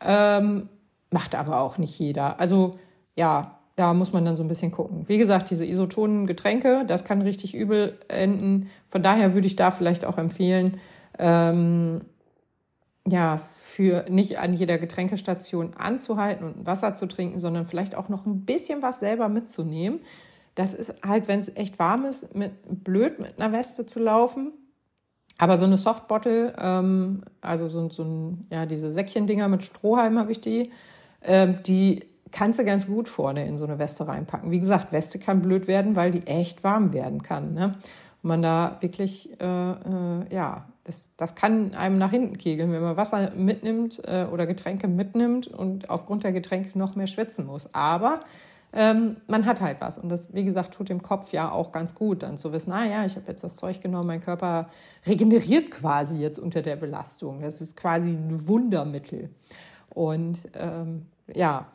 Ähm, macht aber auch nicht jeder. Also ja, da muss man dann so ein bisschen gucken. Wie gesagt, diese isotonen Getränke, das kann richtig übel enden. Von daher würde ich da vielleicht auch empfehlen, ähm, ja, für nicht an jeder Getränkestation anzuhalten und Wasser zu trinken, sondern vielleicht auch noch ein bisschen was selber mitzunehmen. Das ist halt, wenn es echt warm ist, mit, blöd mit einer Weste zu laufen. Aber so eine Softbottle, ähm, also so, so ein, ja, diese Säckchendinger mit Strohhalm habe ich die, ähm, die kannst du ganz gut vorne in so eine Weste reinpacken. Wie gesagt, Weste kann blöd werden, weil die echt warm werden kann. Ne? Und man da wirklich, äh, äh, ja, das, das kann einem nach hinten kegeln, wenn man Wasser mitnimmt äh, oder Getränke mitnimmt und aufgrund der Getränke noch mehr schwitzen muss. Aber ähm, man hat halt was. Und das, wie gesagt, tut dem Kopf ja auch ganz gut, dann zu wissen, ah ja, ich habe jetzt das Zeug genommen, mein Körper regeneriert quasi jetzt unter der Belastung. Das ist quasi ein Wundermittel. Und ähm, ja,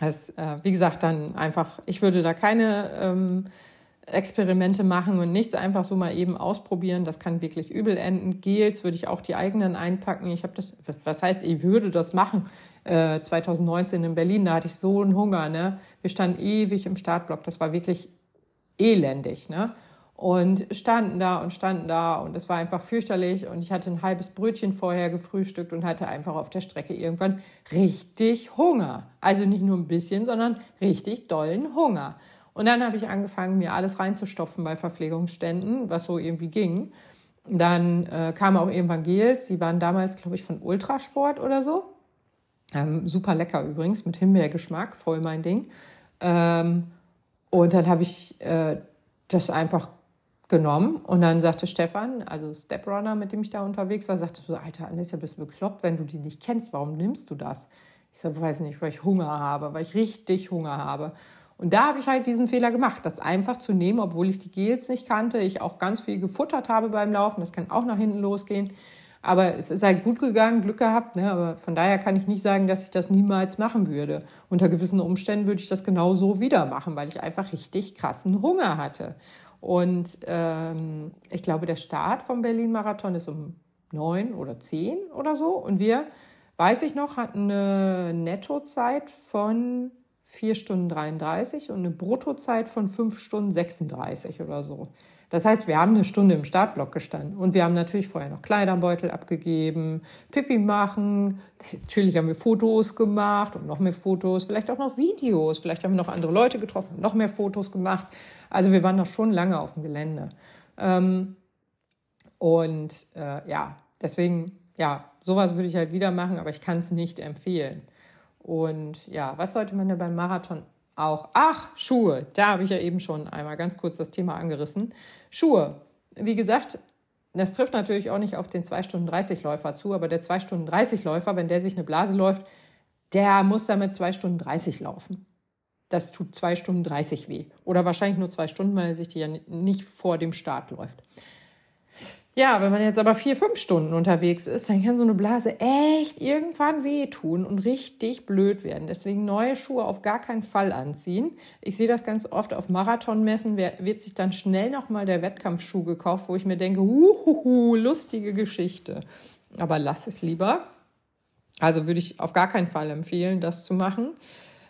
das, äh, wie gesagt, dann einfach, ich würde da keine ähm, Experimente machen und nichts einfach so mal eben ausprobieren. Das kann wirklich übel enden. Gels würde ich auch die eigenen einpacken. Ich habe das, was heißt, ich würde das machen? Äh, 2019 in Berlin, da hatte ich so einen Hunger, ne? Wir standen ewig im Startblock. Das war wirklich elendig, ne? Und standen da und standen da und es war einfach fürchterlich und ich hatte ein halbes Brötchen vorher gefrühstückt und hatte einfach auf der Strecke irgendwann richtig Hunger. Also nicht nur ein bisschen, sondern richtig dollen Hunger. Und dann habe ich angefangen, mir alles reinzustopfen bei Verpflegungsständen, was so irgendwie ging. Dann äh, kamen auch irgendwann Gels, die waren damals, glaube ich, von Ultrasport oder so. Ähm, super lecker übrigens, mit Himbeergeschmack, voll mein Ding. Ähm, und dann habe ich äh, das einfach genommen und dann sagte Stefan, also Steprunner, mit dem ich da unterwegs war, sagte so, Alter, Anissa, bist du bekloppt, wenn du die nicht kennst, warum nimmst du das? Ich so, weiß nicht, weil ich Hunger habe, weil ich richtig Hunger habe. Und da habe ich halt diesen Fehler gemacht, das einfach zu nehmen, obwohl ich die Gels nicht kannte, ich auch ganz viel gefuttert habe beim Laufen, das kann auch nach hinten losgehen. Aber es ist halt gut gegangen, Glück gehabt. Ne? Aber von daher kann ich nicht sagen, dass ich das niemals machen würde. Unter gewissen Umständen würde ich das genau so wieder machen, weil ich einfach richtig krassen Hunger hatte. Und ähm, ich glaube, der Start vom Berlin-Marathon ist um neun oder zehn oder so. Und wir, weiß ich noch, hatten eine Nettozeit von vier Stunden 33 und eine Bruttozeit von fünf Stunden 36 oder so. Das heißt, wir haben eine Stunde im Startblock gestanden und wir haben natürlich vorher noch Kleiderbeutel abgegeben, Pipi machen. Natürlich haben wir Fotos gemacht und noch mehr Fotos, vielleicht auch noch Videos. Vielleicht haben wir noch andere Leute getroffen, noch mehr Fotos gemacht. Also wir waren noch schon lange auf dem Gelände. Ähm, und äh, ja, deswegen, ja, sowas würde ich halt wieder machen, aber ich kann es nicht empfehlen. Und ja, was sollte man denn beim Marathon auch, ach, Schuhe, da habe ich ja eben schon einmal ganz kurz das Thema angerissen. Schuhe, wie gesagt, das trifft natürlich auch nicht auf den 2 Stunden 30 Läufer zu, aber der 2 Stunden 30 Läufer, wenn der sich eine Blase läuft, der muss damit 2 Stunden 30 laufen. Das tut 2 Stunden 30 weh. Oder wahrscheinlich nur 2 Stunden, weil er sich die ja nicht vor dem Start läuft. Ja, wenn man jetzt aber vier, fünf Stunden unterwegs ist, dann kann so eine Blase echt irgendwann wehtun und richtig blöd werden. Deswegen neue Schuhe auf gar keinen Fall anziehen. Ich sehe das ganz oft auf Marathonmessen, wird sich dann schnell nochmal der Wettkampfschuh gekauft, wo ich mir denke, huhuhu, lustige Geschichte. Aber lass es lieber. Also würde ich auf gar keinen Fall empfehlen, das zu machen.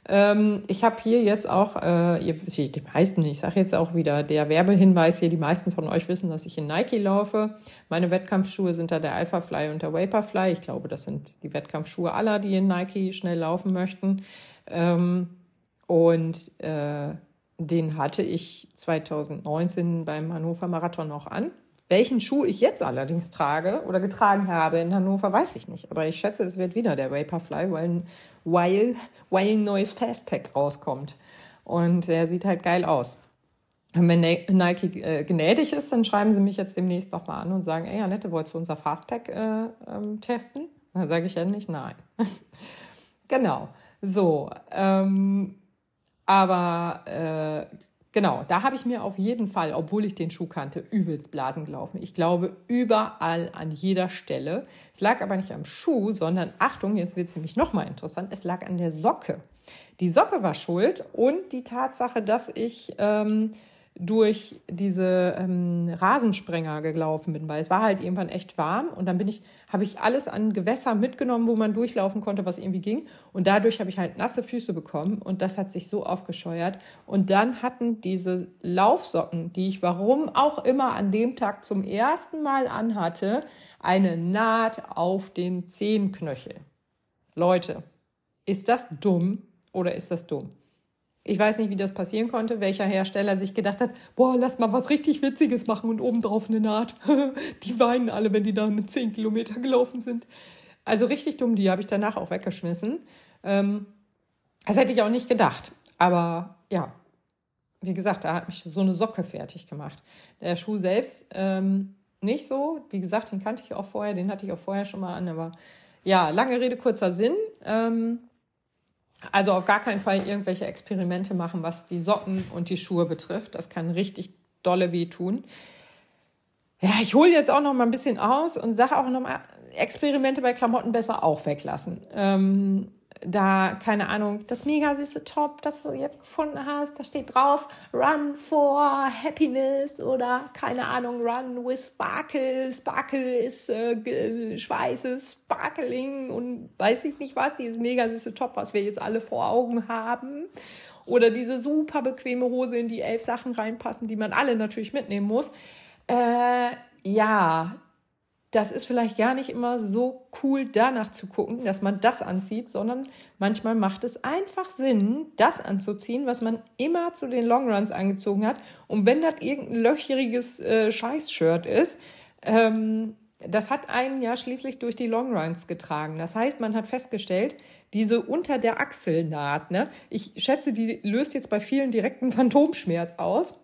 Ähm, ich habe hier jetzt auch, äh, ihr, die meisten, ich sage jetzt auch wieder, der Werbehinweis hier, die meisten von euch wissen, dass ich in Nike laufe. Meine Wettkampfschuhe sind da der Alphafly und der Vaporfly. Ich glaube, das sind die Wettkampfschuhe aller, die in Nike schnell laufen möchten. Ähm, und äh, den hatte ich 2019 beim Hannover Marathon noch an. Welchen Schuh ich jetzt allerdings trage oder getragen habe in Hannover, weiß ich nicht. Aber ich schätze, es wird wieder der Vaporfly, weil ein, weil, weil ein neues Fastpack rauskommt. Und er sieht halt geil aus. Und wenn Nike äh, gnädig ist, dann schreiben sie mich jetzt demnächst nochmal an und sagen, ey Annette, wolltest du unser Fastpack äh, ähm, testen? Dann sage ich ja nicht nein. genau. So. Ähm, aber äh, genau, da habe ich mir auf jeden Fall, obwohl ich den Schuh kannte, übelst Blasen gelaufen. Ich glaube, überall an jeder Stelle. Es lag aber nicht am Schuh, sondern Achtung, jetzt wird es nämlich nochmal interessant, es lag an der Socke. Die Socke war schuld und die Tatsache, dass ich ähm, durch diese ähm, Rasensprenger gelaufen bin, weil es war halt irgendwann echt warm und dann bin ich, habe ich alles an Gewässer mitgenommen, wo man durchlaufen konnte, was irgendwie ging und dadurch habe ich halt nasse Füße bekommen und das hat sich so aufgescheuert und dann hatten diese Laufsocken, die ich warum auch immer an dem Tag zum ersten Mal anhatte, eine Naht auf den Zehenknöchel. Leute, ist das dumm oder ist das dumm? Ich weiß nicht, wie das passieren konnte, welcher Hersteller sich gedacht hat, boah, lass mal was richtig Witziges machen und obendrauf eine Naht. die weinen alle, wenn die da mit 10 Kilometer gelaufen sind. Also richtig dumm, die habe ich danach auch weggeschmissen. Ähm, das hätte ich auch nicht gedacht. Aber ja, wie gesagt, da hat mich so eine Socke fertig gemacht. Der Schuh selbst ähm, nicht so. Wie gesagt, den kannte ich auch vorher, den hatte ich auch vorher schon mal an. Aber ja, lange Rede, kurzer Sinn. Ähm, also auf gar keinen Fall irgendwelche Experimente machen, was die Socken und die Schuhe betrifft. Das kann richtig dolle wehtun. Ja, ich hole jetzt auch noch mal ein bisschen aus und sage auch noch mal, Experimente bei Klamotten besser auch weglassen. Ähm, da, keine Ahnung, das mega süße Top, das du jetzt gefunden hast, da steht drauf Run for Happiness oder keine Ahnung, Run with Sparkle. Sparkle ist äh, Schweiß, Sparkling und weiß ich nicht was, dieses mega süße Top, was wir jetzt alle vor Augen haben. Oder diese super bequeme Hose, in die elf Sachen reinpassen, die man alle natürlich mitnehmen muss. Äh, ja, das ist vielleicht gar nicht immer so cool, danach zu gucken, dass man das anzieht, sondern manchmal macht es einfach Sinn, das anzuziehen, was man immer zu den Longruns angezogen hat. Und wenn das irgendein löcheriges äh, Scheiß-Shirt ist, ähm, das hat einen ja schließlich durch die Longruns getragen. Das heißt, man hat festgestellt, diese unter der Achselnaht, ne, ich schätze, die löst jetzt bei vielen direkten Phantomschmerz aus.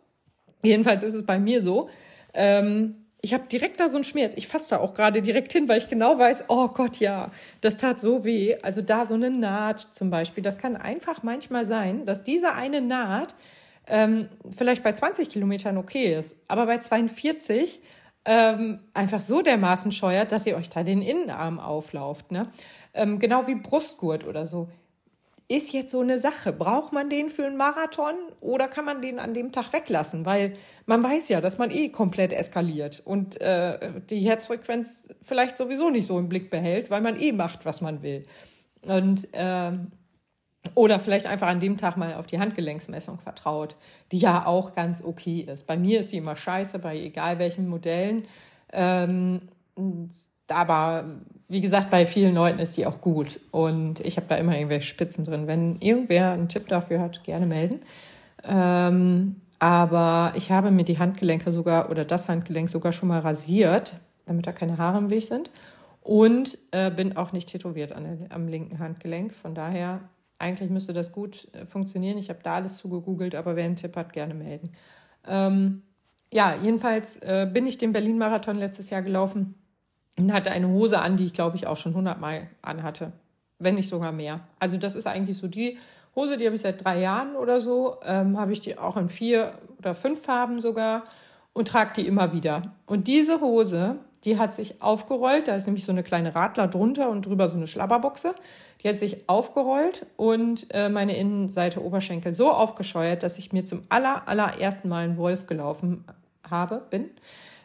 Jedenfalls ist es bei mir so. Ähm, ich habe direkt da so einen Schmerz. Ich fasse da auch gerade direkt hin, weil ich genau weiß, oh Gott, ja, das tat so weh. Also da so eine Naht zum Beispiel. Das kann einfach manchmal sein, dass diese eine Naht ähm, vielleicht bei 20 Kilometern okay ist, aber bei 42 ähm, einfach so dermaßen scheuert, dass ihr euch da den Innenarm auflauft. Ne? Ähm, genau wie Brustgurt oder so ist jetzt so eine Sache. Braucht man den für einen Marathon oder kann man den an dem Tag weglassen? Weil man weiß ja, dass man eh komplett eskaliert und äh, die Herzfrequenz vielleicht sowieso nicht so im Blick behält, weil man eh macht, was man will. Und äh, oder vielleicht einfach an dem Tag mal auf die Handgelenksmessung vertraut, die ja auch ganz okay ist. Bei mir ist die immer scheiße, bei egal welchen Modellen. Ähm, aber wie gesagt, bei vielen Leuten ist die auch gut. Und ich habe da immer irgendwelche Spitzen drin. Wenn irgendwer einen Tipp dafür hat, gerne melden. Ähm, aber ich habe mir die Handgelenke sogar oder das Handgelenk sogar schon mal rasiert, damit da keine Haare im Weg sind. Und äh, bin auch nicht tätowiert an am linken Handgelenk. Von daher, eigentlich müsste das gut äh, funktionieren. Ich habe da alles zugegoogelt, aber wer einen Tipp hat, gerne melden. Ähm, ja, jedenfalls äh, bin ich den Berlin-Marathon letztes Jahr gelaufen und hatte eine Hose an, die ich glaube ich auch schon hundertmal anhatte, wenn nicht sogar mehr. Also das ist eigentlich so die Hose, die habe ich seit drei Jahren oder so, ähm, habe ich die auch in vier oder fünf Farben sogar und trage die immer wieder. Und diese Hose, die hat sich aufgerollt, da ist nämlich so eine kleine Radler drunter und drüber so eine Schlabberbuchse. Die hat sich aufgerollt und äh, meine Innenseite Oberschenkel so aufgescheuert, dass ich mir zum aller, allerersten Mal einen Wolf gelaufen habe, bin.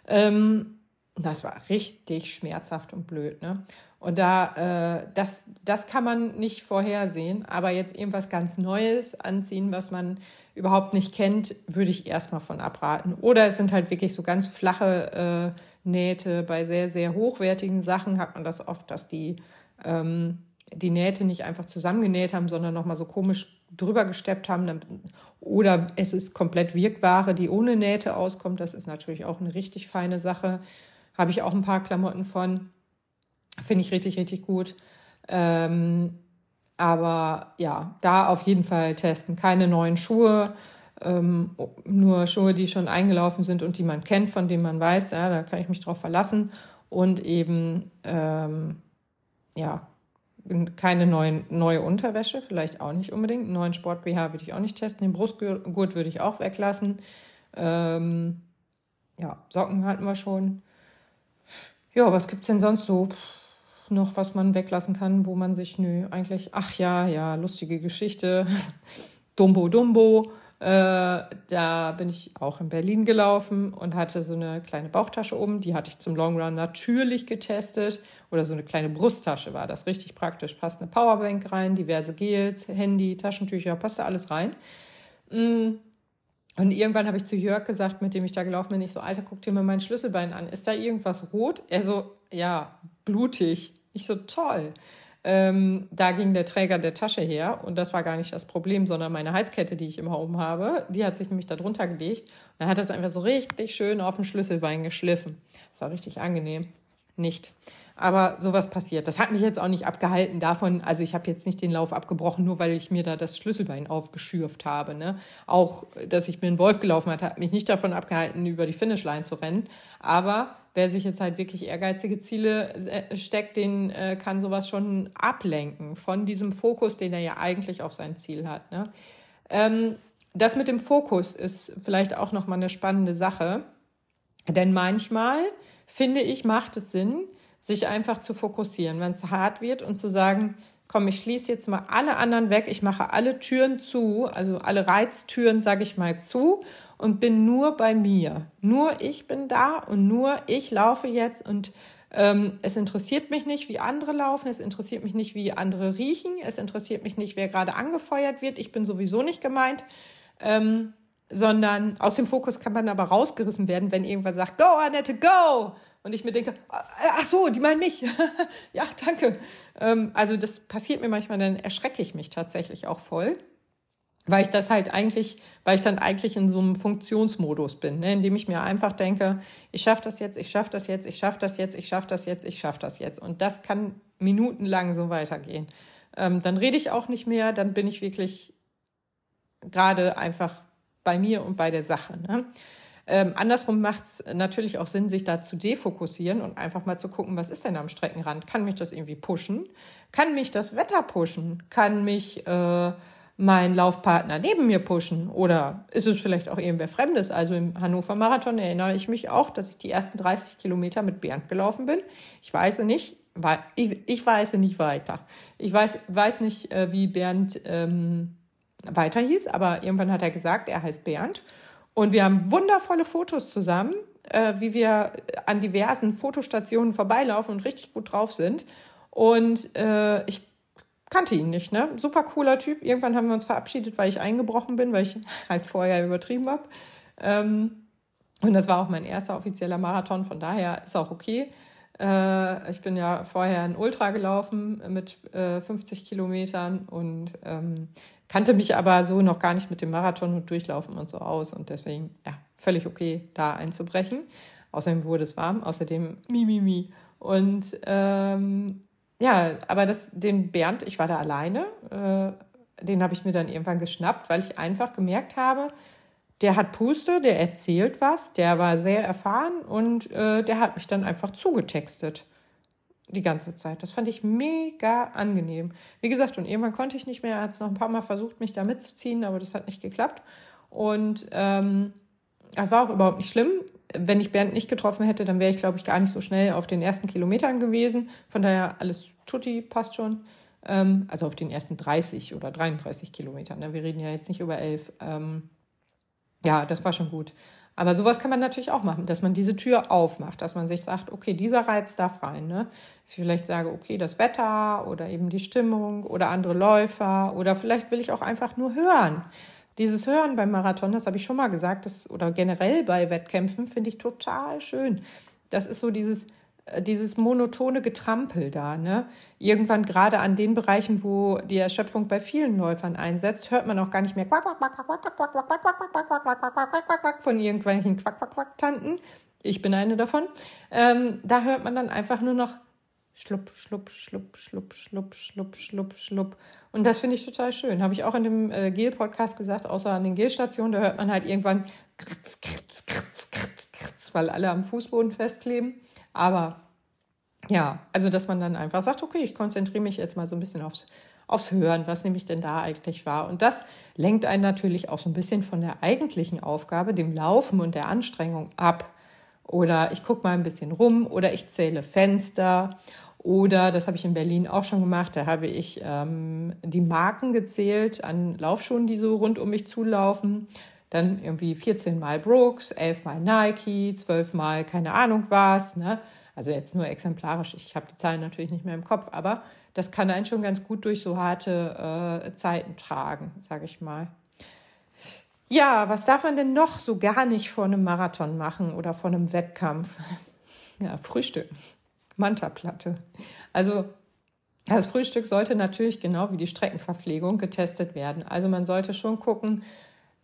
Ähm, das war richtig schmerzhaft und blöd, ne? Und da, äh, das, das kann man nicht vorhersehen, aber jetzt irgendwas ganz Neues anziehen, was man überhaupt nicht kennt, würde ich erstmal von abraten. Oder es sind halt wirklich so ganz flache äh, Nähte. Bei sehr, sehr hochwertigen Sachen hat man das oft, dass die, ähm, die Nähte nicht einfach zusammengenäht haben, sondern nochmal so komisch drüber gesteppt haben. Oder es ist komplett Wirkware, die ohne Nähte auskommt. Das ist natürlich auch eine richtig feine Sache. Habe ich auch ein paar Klamotten von. Finde ich richtig, richtig gut. Ähm, aber ja, da auf jeden Fall testen. Keine neuen Schuhe, ähm, nur Schuhe, die schon eingelaufen sind und die man kennt, von denen man weiß, ja, da kann ich mich drauf verlassen. Und eben, ähm, ja, keine neuen, neue Unterwäsche, vielleicht auch nicht unbedingt. Einen neuen Sport-BH würde ich auch nicht testen. Den Brustgurt würde ich auch weglassen. Ähm, ja, Socken hatten wir schon. Ja, was gibt es denn sonst so noch, was man weglassen kann, wo man sich, nö, eigentlich, ach ja, ja, lustige Geschichte. Dumbo Dumbo. Äh, da bin ich auch in Berlin gelaufen und hatte so eine kleine Bauchtasche oben. Die hatte ich zum Long Run natürlich getestet. Oder so eine kleine Brusttasche war das richtig praktisch. Passt eine Powerbank rein, diverse Gels, Handy, Taschentücher, passte alles rein. Mm. Und irgendwann habe ich zu Jörg gesagt, mit dem ich da gelaufen bin, ich so, Alter, guck dir mal mein Schlüsselbein an. Ist da irgendwas rot? Er so, ja, blutig. Ich so, toll. Ähm, da ging der Träger der Tasche her und das war gar nicht das Problem, sondern meine Heizkette, die ich immer oben habe, die hat sich nämlich da drunter gelegt und dann hat das einfach so richtig schön auf dem Schlüsselbein geschliffen. Das war richtig angenehm. Nicht. Aber sowas passiert. Das hat mich jetzt auch nicht abgehalten davon, also ich habe jetzt nicht den Lauf abgebrochen, nur weil ich mir da das Schlüsselbein aufgeschürft habe. Ne? Auch, dass ich mir einen Wolf gelaufen hat, hat mich nicht davon abgehalten, über die Finishline zu rennen. Aber wer sich jetzt halt wirklich ehrgeizige Ziele äh, steckt, den äh, kann sowas schon ablenken von diesem Fokus, den er ja eigentlich auf sein Ziel hat. Ne? Ähm, das mit dem Fokus ist vielleicht auch nochmal eine spannende Sache. Denn manchmal, finde ich, macht es Sinn, sich einfach zu fokussieren, wenn es hart wird und zu sagen, komm, ich schließe jetzt mal alle anderen weg, ich mache alle Türen zu, also alle Reiztüren, sage ich mal, zu und bin nur bei mir. Nur ich bin da und nur ich laufe jetzt und ähm, es interessiert mich nicht, wie andere laufen, es interessiert mich nicht, wie andere riechen, es interessiert mich nicht, wer gerade angefeuert wird, ich bin sowieso nicht gemeint. Ähm, sondern aus dem Fokus kann man aber rausgerissen werden, wenn irgendwer sagt, go Annette, go! und ich mir denke, ah, ach so, die meinen mich. ja, danke. Ähm, also das passiert mir manchmal, dann erschrecke ich mich tatsächlich auch voll, weil ich das halt eigentlich, weil ich dann eigentlich in so einem Funktionsmodus bin, ne, indem ich mir einfach denke, ich schaffe das jetzt, ich schaffe das jetzt, ich schaffe das jetzt, ich schaffe das jetzt, ich schaffe das jetzt. Und das kann minutenlang so weitergehen. Ähm, dann rede ich auch nicht mehr, dann bin ich wirklich gerade einfach bei mir und bei der Sache. Ne? Ähm, andersrum macht es natürlich auch Sinn, sich da zu defokussieren und einfach mal zu gucken, was ist denn am Streckenrand? Kann mich das irgendwie pushen? Kann mich das Wetter pushen? Kann mich äh, mein Laufpartner neben mir pushen? Oder ist es vielleicht auch irgendwer Fremdes? Also im Hannover Marathon erinnere ich mich auch, dass ich die ersten 30 Kilometer mit Bernd gelaufen bin. Ich weiß nicht, ich, ich weiß nicht weiter. Ich weiß, weiß nicht, äh, wie Bernd ähm, weiter hieß, aber irgendwann hat er gesagt, er heißt Bernd. Und wir haben wundervolle Fotos zusammen, äh, wie wir an diversen Fotostationen vorbeilaufen und richtig gut drauf sind. Und äh, ich kannte ihn nicht, ne? Super cooler Typ. Irgendwann haben wir uns verabschiedet, weil ich eingebrochen bin, weil ich halt vorher übertrieben habe. Ähm, und das war auch mein erster offizieller Marathon, von daher ist auch okay. Äh, ich bin ja vorher ein Ultra gelaufen mit äh, 50 Kilometern und ähm, kannte mich aber so noch gar nicht mit dem Marathon und Durchlaufen und so aus und deswegen, ja, völlig okay, da einzubrechen. Außerdem wurde es warm, außerdem mi, mi, mi. Und ähm, ja, aber das, den Bernd, ich war da alleine, äh, den habe ich mir dann irgendwann geschnappt, weil ich einfach gemerkt habe, der hat Puste, der erzählt was, der war sehr erfahren und äh, der hat mich dann einfach zugetextet die ganze Zeit. Das fand ich mega angenehm. Wie gesagt, und irgendwann konnte ich nicht mehr. Er hat es noch ein paar Mal versucht, mich da mitzuziehen, aber das hat nicht geklappt. Und ähm, das war auch überhaupt nicht schlimm. Wenn ich Bernd nicht getroffen hätte, dann wäre ich, glaube ich, gar nicht so schnell auf den ersten Kilometern gewesen. Von daher alles tutti, passt schon. Ähm, also auf den ersten 30 oder 33 Kilometern. Ne? Wir reden ja jetzt nicht über elf. Ähm, ja, das war schon gut. Aber sowas kann man natürlich auch machen, dass man diese Tür aufmacht, dass man sich sagt, okay, dieser Reiz darf rein. Ne? Dass ich vielleicht sage, okay, das Wetter oder eben die Stimmung oder andere Läufer oder vielleicht will ich auch einfach nur hören. Dieses Hören beim Marathon, das habe ich schon mal gesagt, das, oder generell bei Wettkämpfen finde ich total schön. Das ist so dieses, dieses monotone Getrampel da. Ne? Irgendwann gerade an den Bereichen, wo die Erschöpfung bei vielen Läufern einsetzt, hört man auch gar nicht mehr von irgendwelchen Quack-Quack-Quack-Tanten. Ich bin eine davon. Ähm, da hört man dann einfach nur noch schlupp, schlupp, schlupp, schlupp, schlupp, schlupp, schlupp, schlupp. Und das finde ich total schön. Habe ich auch in dem äh, Gel-Podcast gesagt, außer an den Gel-Stationen, da hört man halt irgendwann kritz, kritz, kritz, kritz, kritz, weil alle am Fußboden festkleben. Aber ja, also dass man dann einfach sagt, okay, ich konzentriere mich jetzt mal so ein bisschen aufs, aufs Hören, was nämlich denn da eigentlich war. Und das lenkt einen natürlich auch so ein bisschen von der eigentlichen Aufgabe, dem Laufen und der Anstrengung ab. Oder ich gucke mal ein bisschen rum oder ich zähle Fenster. Oder, das habe ich in Berlin auch schon gemacht, da habe ich ähm, die Marken gezählt an Laufschuhen, die so rund um mich zulaufen. Dann irgendwie 14 Mal Brooks, 11 Mal Nike, 12 Mal keine Ahnung was. Ne? Also jetzt nur exemplarisch, ich habe die Zahlen natürlich nicht mehr im Kopf, aber das kann einen schon ganz gut durch so harte äh, Zeiten tragen, sage ich mal. Ja, was darf man denn noch so gar nicht vor einem Marathon machen oder vor einem Wettkampf? Ja, Frühstück, Mantaplatte. Also das Frühstück sollte natürlich genau wie die Streckenverpflegung getestet werden. Also man sollte schon gucken,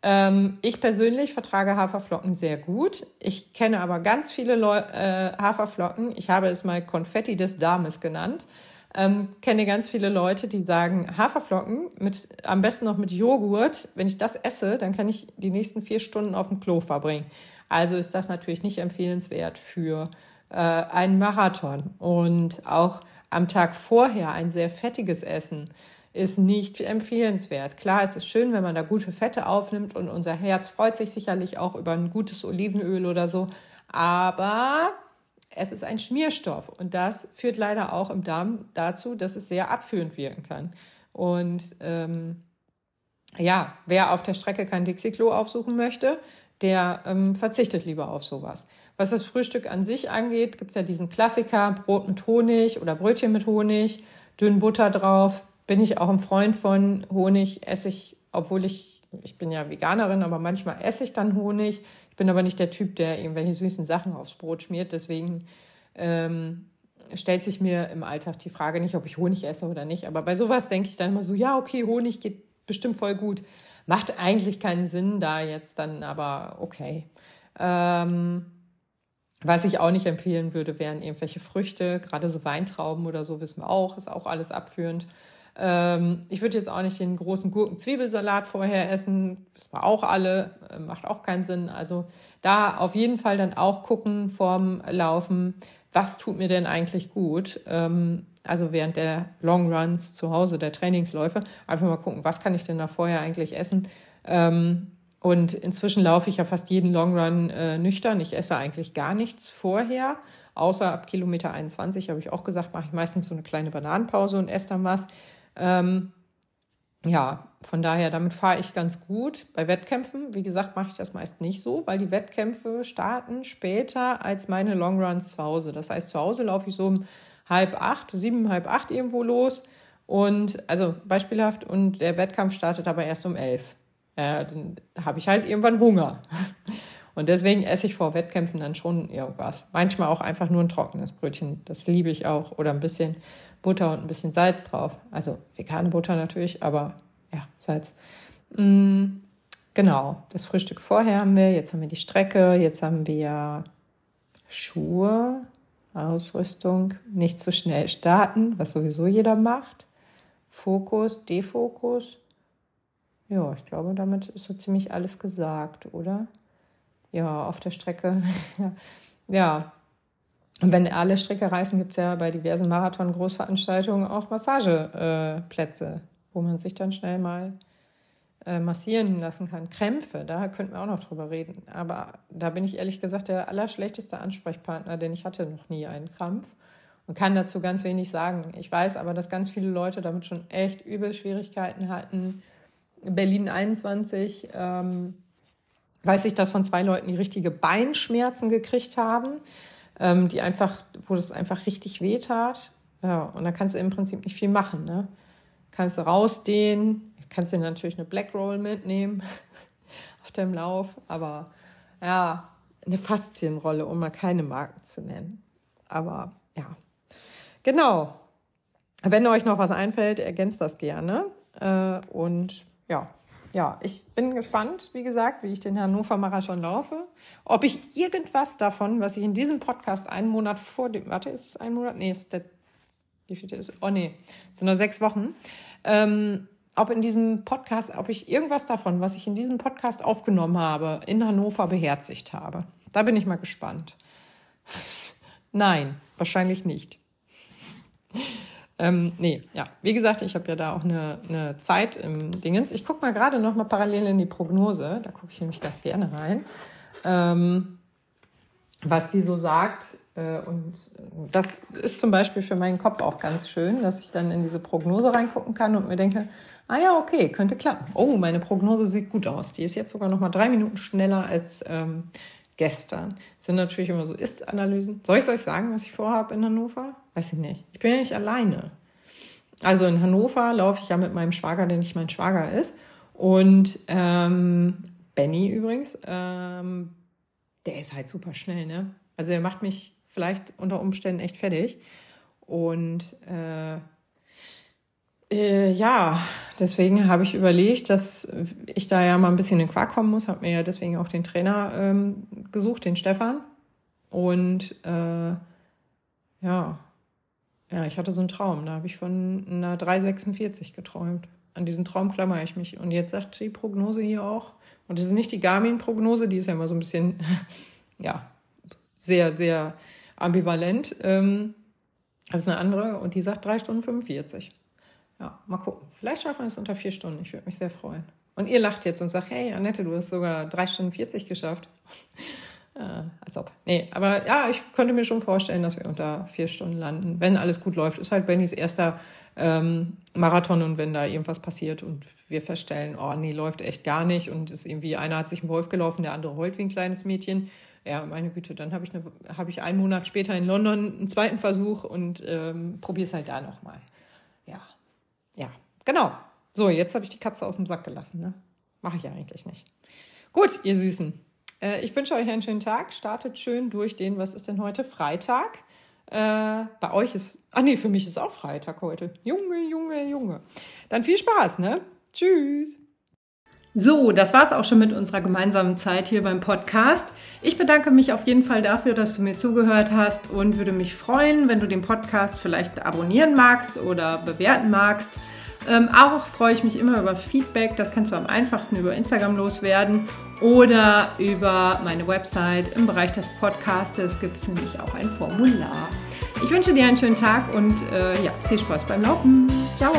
ähm, ich persönlich vertrage Haferflocken sehr gut. Ich kenne aber ganz viele Leu äh, Haferflocken. Ich habe es mal Konfetti des Dames genannt. Ähm, kenne ganz viele Leute, die sagen, Haferflocken mit, am besten noch mit Joghurt. Wenn ich das esse, dann kann ich die nächsten vier Stunden auf dem Klo verbringen. Also ist das natürlich nicht empfehlenswert für äh, einen Marathon. Und auch am Tag vorher ein sehr fettiges Essen ist nicht empfehlenswert. Klar, es ist schön, wenn man da gute Fette aufnimmt und unser Herz freut sich sicherlich auch über ein gutes Olivenöl oder so. Aber es ist ein Schmierstoff und das führt leider auch im Darm dazu, dass es sehr abführend wirken kann. Und ähm, ja, wer auf der Strecke kein Dixie-Klo aufsuchen möchte, der ähm, verzichtet lieber auf sowas. Was das Frühstück an sich angeht, gibt's ja diesen Klassiker, Brot mit Honig oder Brötchen mit Honig, dünn Butter drauf, bin ich auch ein Freund von Honig, esse ich, obwohl ich, ich bin ja Veganerin, aber manchmal esse ich dann Honig. Ich bin aber nicht der Typ, der irgendwelche süßen Sachen aufs Brot schmiert. Deswegen ähm, stellt sich mir im Alltag die Frage nicht, ob ich Honig esse oder nicht. Aber bei sowas denke ich dann immer so, ja, okay, Honig geht bestimmt voll gut. Macht eigentlich keinen Sinn da jetzt dann, aber okay. Ähm, was ich auch nicht empfehlen würde, wären irgendwelche Früchte, gerade so Weintrauben oder so, wissen wir auch, ist auch alles abführend. Ähm, ich würde jetzt auch nicht den großen Gurken-Zwiebelsalat vorher essen. Das war auch alle, äh, macht auch keinen Sinn. Also da auf jeden Fall dann auch gucken vorm Laufen, was tut mir denn eigentlich gut? Ähm, also während der Long Runs zu Hause, der Trainingsläufe, einfach mal gucken, was kann ich denn da vorher eigentlich essen? Ähm, und inzwischen laufe ich ja fast jeden Long Run äh, nüchtern. Ich esse eigentlich gar nichts vorher. Außer ab Kilometer 21 habe ich auch gesagt, mache ich meistens so eine kleine Bananenpause und esse dann was. Ähm, ja, von daher, damit fahre ich ganz gut. Bei Wettkämpfen, wie gesagt, mache ich das meist nicht so, weil die Wettkämpfe starten später als meine Longruns zu Hause. Das heißt, zu Hause laufe ich so um halb acht, sieben, halb acht irgendwo los. Und also beispielhaft, und der Wettkampf startet aber erst um elf. Äh, dann habe ich halt irgendwann Hunger. Und deswegen esse ich vor Wettkämpfen dann schon irgendwas. Manchmal auch einfach nur ein trockenes Brötchen. Das liebe ich auch. Oder ein bisschen Butter und ein bisschen Salz drauf. Also vegane Butter natürlich, aber ja, Salz. Mm, genau, das Frühstück vorher haben wir, jetzt haben wir die Strecke, jetzt haben wir Schuhe, Ausrüstung, nicht zu schnell starten, was sowieso jeder macht. Fokus, Defokus. Ja, ich glaube, damit ist so ziemlich alles gesagt, oder? Ja, auf der Strecke. ja, und wenn alle Stricke reißen, gibt es ja bei diversen Marathon-Großveranstaltungen auch Massageplätze, äh, wo man sich dann schnell mal äh, massieren lassen kann. Krämpfe, da könnten wir auch noch drüber reden. Aber da bin ich ehrlich gesagt der allerschlechteste Ansprechpartner, denn ich hatte noch nie einen Krampf und kann dazu ganz wenig sagen. Ich weiß aber, dass ganz viele Leute damit schon echt übel Schwierigkeiten hatten. Berlin 21 ähm, weiß ich, dass von zwei Leuten die richtige Beinschmerzen gekriegt haben ähm, die einfach, wo das einfach richtig weh tat. Ja, und da kannst du im Prinzip nicht viel machen. Ne? Kannst du rausdehnen, kannst dir natürlich eine Black Roll mitnehmen auf dem Lauf, aber ja, eine Faszienrolle, um mal keine Marken zu nennen. Aber ja, genau. Wenn euch noch was einfällt, ergänzt das gerne. Äh, und ja, ja, ich bin gespannt, wie gesagt, wie ich den Hannover Marathon laufe. Ob ich irgendwas davon, was ich in diesem Podcast einen Monat vor dem, warte, ist es ein Monat? Nee, ist der, wie viel ist, oh nee, es sind nur sechs Wochen. Ähm, ob in diesem Podcast, ob ich irgendwas davon, was ich in diesem Podcast aufgenommen habe, in Hannover beherzigt habe. Da bin ich mal gespannt. Nein, wahrscheinlich nicht. Ähm, nee, ja. Wie gesagt, ich habe ja da auch eine, eine Zeit im Dingens. Ich gucke mal gerade noch mal parallel in die Prognose. Da gucke ich nämlich ganz gerne rein. Ähm, was die so sagt. Äh, und das ist zum Beispiel für meinen Kopf auch ganz schön, dass ich dann in diese Prognose reingucken kann und mir denke, ah ja, okay, könnte klappen. Oh, meine Prognose sieht gut aus. Die ist jetzt sogar noch mal drei Minuten schneller als ähm, gestern. Das sind natürlich immer so Ist-Analysen. Soll ich euch sagen, was ich vorhabe in Hannover? Weiß ich nicht. Ich bin ja nicht alleine. Also in Hannover laufe ich ja mit meinem Schwager, der nicht mein Schwager ist. Und ähm, Benny übrigens, ähm, der ist halt super schnell, ne? Also er macht mich vielleicht unter Umständen echt fertig. Und äh, äh, ja, deswegen habe ich überlegt, dass ich da ja mal ein bisschen in den Quark kommen muss. Habe mir ja deswegen auch den Trainer ähm, gesucht, den Stefan. Und äh, ja, ja, ich hatte so einen Traum. Da habe ich von einer 346 geträumt. An diesen Traum klammere ich mich. Und jetzt sagt die Prognose hier auch, und das ist nicht die Garmin-Prognose, die ist ja immer so ein bisschen, ja, sehr, sehr ambivalent. Ähm, das ist eine andere und die sagt 3 Stunden 45. Ja, mal gucken. Vielleicht schaffen wir es unter vier Stunden. Ich würde mich sehr freuen. Und ihr lacht jetzt und sagt, hey, Annette, du hast sogar 3 Stunden 40 geschafft. Äh, als ob. Nee, aber ja, ich könnte mir schon vorstellen, dass wir unter vier Stunden landen, wenn alles gut läuft. Ist halt Bennys erster ähm, Marathon und wenn da irgendwas passiert und wir feststellen, oh nee, läuft echt gar nicht und ist irgendwie, einer hat sich einen Wolf gelaufen, der andere heult wie ein kleines Mädchen. Ja, meine Güte, dann habe ich, hab ich einen Monat später in London einen zweiten Versuch und ähm, probiere es halt da nochmal. Ja, ja, genau. So, jetzt habe ich die Katze aus dem Sack gelassen. Ne? Mache ich ja eigentlich nicht. Gut, ihr Süßen. Äh, ich wünsche euch einen schönen Tag. Startet schön durch den, was ist denn heute? Freitag. Äh, bei euch ist, ah nee, für mich ist auch Freitag heute. Junge, Junge, Junge. Dann viel Spaß, ne? Tschüss. So, das war's auch schon mit unserer gemeinsamen Zeit hier beim Podcast. Ich bedanke mich auf jeden Fall dafür, dass du mir zugehört hast und würde mich freuen, wenn du den Podcast vielleicht abonnieren magst oder bewerten magst. Ähm, auch freue ich mich immer über Feedback. Das kannst du am einfachsten über Instagram loswerden oder über meine Website. Im Bereich des Podcastes gibt es nämlich auch ein Formular. Ich wünsche dir einen schönen Tag und äh, ja, viel Spaß beim Laufen. Ciao!